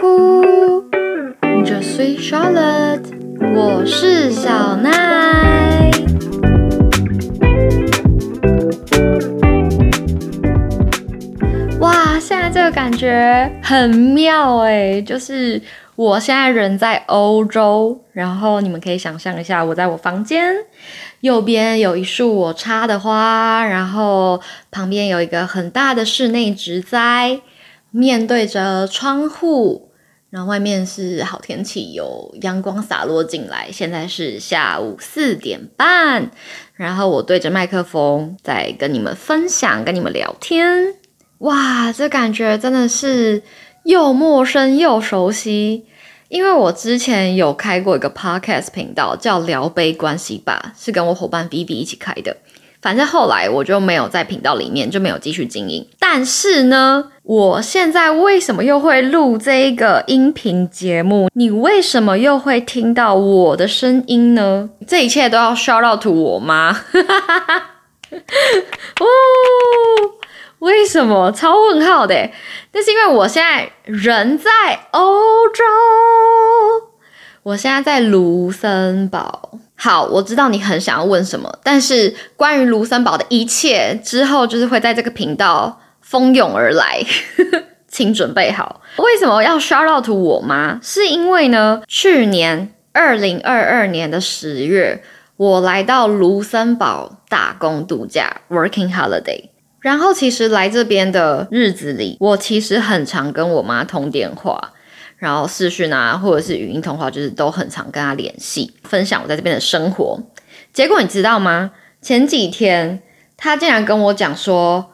Coucou, je suis Charlotte，我是小奈。哇，现在这个感觉很妙哎，就是我现在人在欧洲，然后你们可以想象一下，我在我房间，右边有一束我插的花，然后旁边有一个很大的室内植栽。面对着窗户，然后外面是好天气，有阳光洒落进来。现在是下午四点半，然后我对着麦克风在跟你们分享，跟你们聊天。哇，这感觉真的是又陌生又熟悉，因为我之前有开过一个 podcast 频道，叫聊杯关系吧，是跟我伙伴 B B 一起开的。反正后来我就没有在频道里面就没有继续经营。但是呢，我现在为什么又会录这一个音频节目？你为什么又会听到我的声音呢？这一切都要 shout out to 我吗？哦，为什么？超问号的。那是因为我现在人在欧洲，我现在在卢森堡。好，我知道你很想要问什么，但是关于卢森堡的一切之后，就是会在这个频道蜂拥而来，请准备好。为什么要 shout out 我吗？是因为呢，去年二零二二年的十月，我来到卢森堡打工度假 （working holiday），然后其实来这边的日子里，我其实很常跟我妈通电话。然后视讯啊，或者是语音通话，就是都很常跟他联系，分享我在这边的生活。结果你知道吗？前几天他竟然跟我讲说。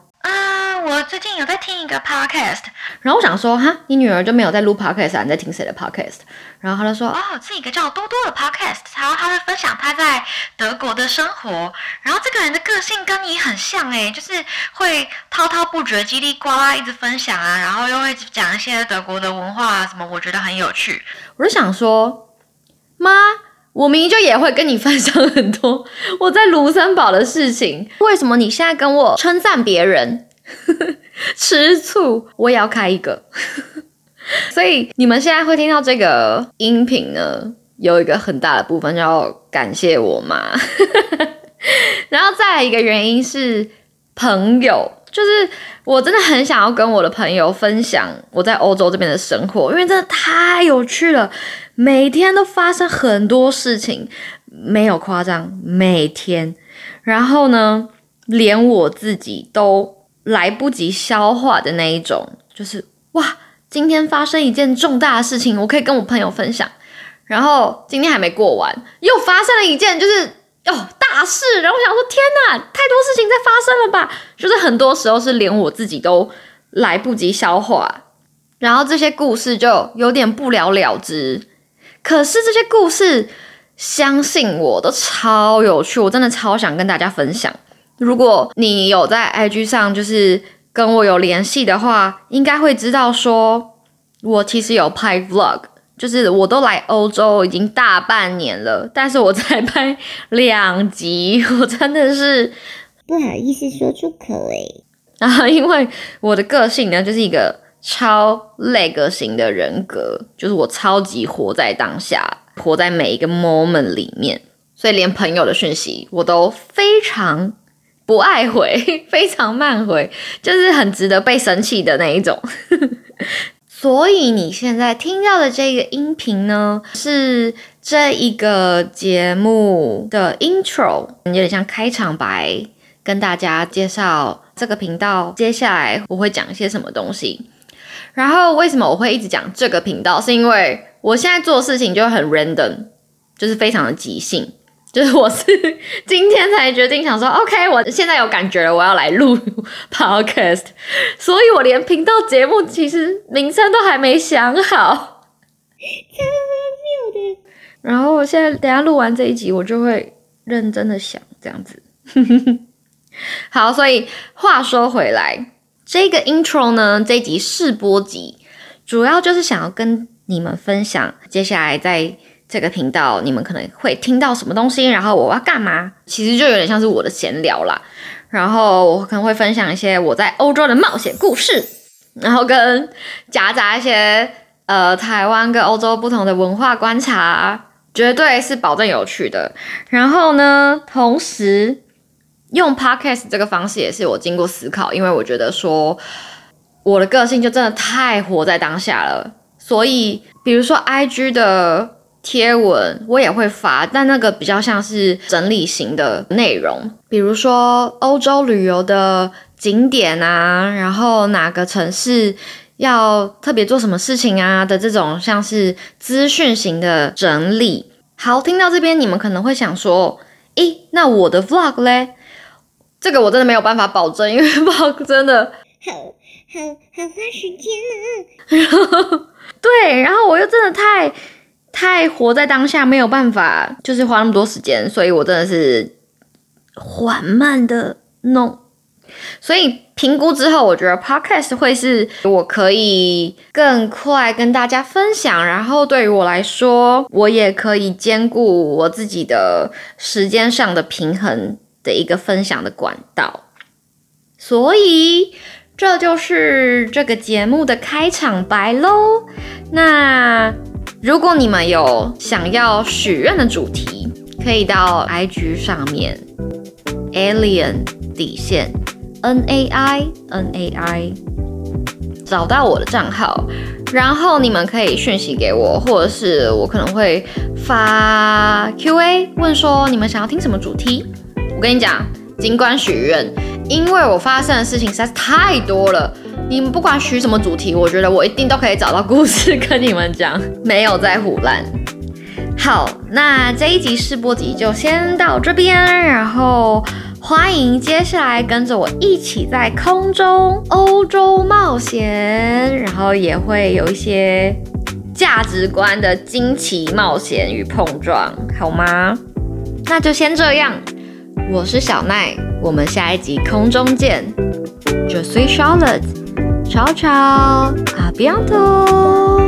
我最近有在听一个 podcast，然后我想说，哈，你女儿就没有在录 podcast 啊？你在听谁的 podcast？然后她就说，哦，是一个叫多多的 podcast，然后他会分享他在德国的生活，然后这个人的个性跟你很像诶，就是会滔滔不绝、叽里呱啦一直分享啊，然后又会讲一些德国的文化啊什么，我觉得很有趣。我就想说，妈，我明明就也会跟你分享很多我在卢森堡的事情，为什么你现在跟我称赞别人？吃醋，我也要开一个。所以你们现在会听到这个音频呢，有一个很大的部分要感谢我妈。然后再来一个原因是朋友，就是我真的很想要跟我的朋友分享我在欧洲这边的生活，因为真的太有趣了，每天都发生很多事情，没有夸张，每天。然后呢，连我自己都。来不及消化的那一种，就是哇，今天发生一件重大的事情，我可以跟我朋友分享。然后今天还没过完，又发生了一件就是哦大事。然后我想说，天哪，太多事情在发生了吧？就是很多时候是连我自己都来不及消化，然后这些故事就有点不了了之。可是这些故事，相信我都超有趣，我真的超想跟大家分享。如果你有在 IG 上就是跟我有联系的话，应该会知道说，我其实有拍 Vlog，就是我都来欧洲已经大半年了，但是我才拍两集，我真的是不好意思说出口诶。啊，因为我的个性呢，就是一个超 leg 型的人格，就是我超级活在当下，活在每一个 moment 里面，所以连朋友的讯息我都非常。不爱回，非常慢回，就是很值得被生气的那一种。所以你现在听到的这个音频呢，是这一个节目的 intro，有点像开场白，跟大家介绍这个频道接下来我会讲一些什么东西。然后为什么我会一直讲这个频道，是因为我现在做事情就很 random，就是非常的即兴。就是我是 今天才决定想说，OK，我现在有感觉了，我要来录 Podcast，所以我连频道节目其实名称都还没想好，超荒谬的。然后我现在等下录完这一集，我就会认真的想这样子。好，所以话说回来，这个 Intro 呢，这集试播集，主要就是想要跟你们分享接下来在。这个频道你们可能会听到什么东西，然后我要干嘛？其实就有点像是我的闲聊啦。然后我可能会分享一些我在欧洲的冒险故事，然后跟夹杂一些呃台湾跟欧洲不同的文化观察，绝对是保证有趣的。然后呢，同时用 podcast 这个方式也是我经过思考，因为我觉得说我的个性就真的太活在当下了，所以比如说 IG 的。贴文我也会发，但那个比较像是整理型的内容，比如说欧洲旅游的景点啊，然后哪个城市要特别做什么事情啊的这种像是资讯型的整理。好，听到这边你们可能会想说，诶，那我的 vlog 嘞？这个我真的没有办法保证，因为 vlog 真 的很很很花时间啊。对，然后我又真的太。太活在当下，没有办法，就是花那么多时间，所以我真的是缓慢的弄。所以评估之后，我觉得 podcast 会是我可以更快跟大家分享，然后对于我来说，我也可以兼顾我自己的时间上的平衡的一个分享的管道。所以这就是这个节目的开场白喽。那。如果你们有想要许愿的主题，可以到 IG 上面 Alien 底线 N A I N A I 找到我的账号，然后你们可以讯息给我，或者是我可能会发 QA 问说你们想要听什么主题。我跟你讲，尽管许愿，因为我发生的事情实在是太多了。你们不管许什么主题，我觉得我一定都可以找到故事跟你们讲，没有在胡乱。好，那这一集试播集就先到这边，然后欢迎接下来跟着我一起在空中欧洲冒险，然后也会有一些价值观的惊奇冒险与碰撞，好吗？那就先这样，我是小奈，我们下一集空中见。Je suis Charlotte。吵吵，阿比昂托。